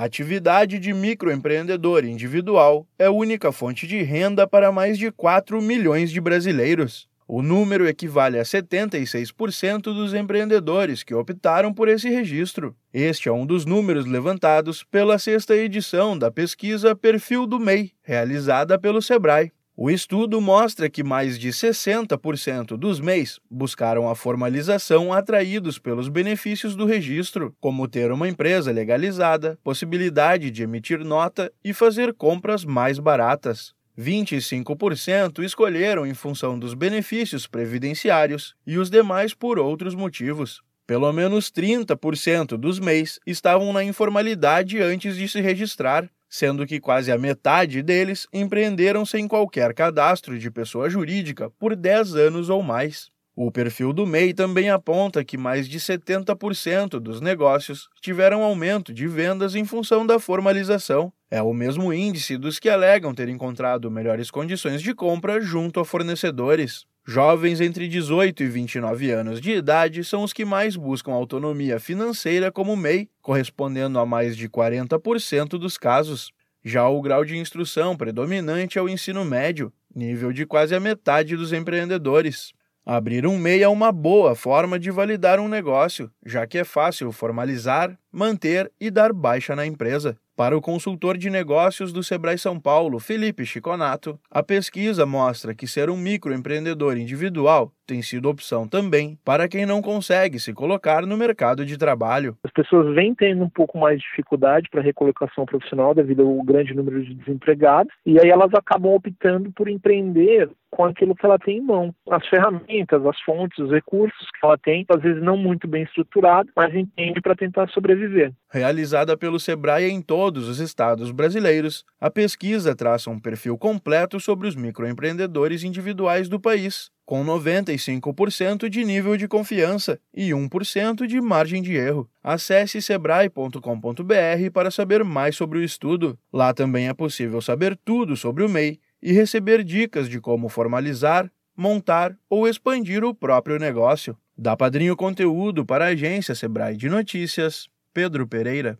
A atividade de microempreendedor individual é a única fonte de renda para mais de 4 milhões de brasileiros. O número equivale a 76% dos empreendedores que optaram por esse registro. Este é um dos números levantados pela sexta edição da pesquisa Perfil do MEI, realizada pelo Sebrae. O estudo mostra que mais de 60% dos MEIs buscaram a formalização atraídos pelos benefícios do registro, como ter uma empresa legalizada, possibilidade de emitir nota e fazer compras mais baratas. 25% escolheram em função dos benefícios previdenciários e os demais por outros motivos. Pelo menos 30% dos MEIs estavam na informalidade antes de se registrar, sendo que quase a metade deles empreenderam sem qualquer cadastro de pessoa jurídica por 10 anos ou mais. O perfil do MEI também aponta que mais de 70% dos negócios tiveram aumento de vendas em função da formalização. É o mesmo índice dos que alegam ter encontrado melhores condições de compra junto a fornecedores. Jovens entre 18 e 29 anos de idade são os que mais buscam autonomia financeira como MEI, correspondendo a mais de 40% dos casos. Já o grau de instrução predominante é o ensino médio, nível de quase a metade dos empreendedores. Abrir um MEI é uma boa forma de validar um negócio, já que é fácil formalizar, manter e dar baixa na empresa. Para o consultor de negócios do Sebrae São Paulo, Felipe Chiconato, a pesquisa mostra que ser um microempreendedor individual tem sido opção também para quem não consegue se colocar no mercado de trabalho. As pessoas vêm tendo um pouco mais de dificuldade para recolocação profissional devido ao grande número de desempregados, e aí elas acabam optando por empreender com aquilo que ela tem em mão. As ferramentas, as fontes, os recursos que ela tem, às vezes não muito bem estruturado, mas entende para tentar sobreviver. Realizada pelo Sebrae em todos os estados brasileiros, a pesquisa traça um perfil completo sobre os microempreendedores individuais do país com 95% de nível de confiança e 1% de margem de erro. Acesse sebrae.com.br para saber mais sobre o estudo. Lá também é possível saber tudo sobre o MEI e receber dicas de como formalizar, montar ou expandir o próprio negócio. Dá padrinho conteúdo para a agência Sebrae de Notícias, Pedro Pereira.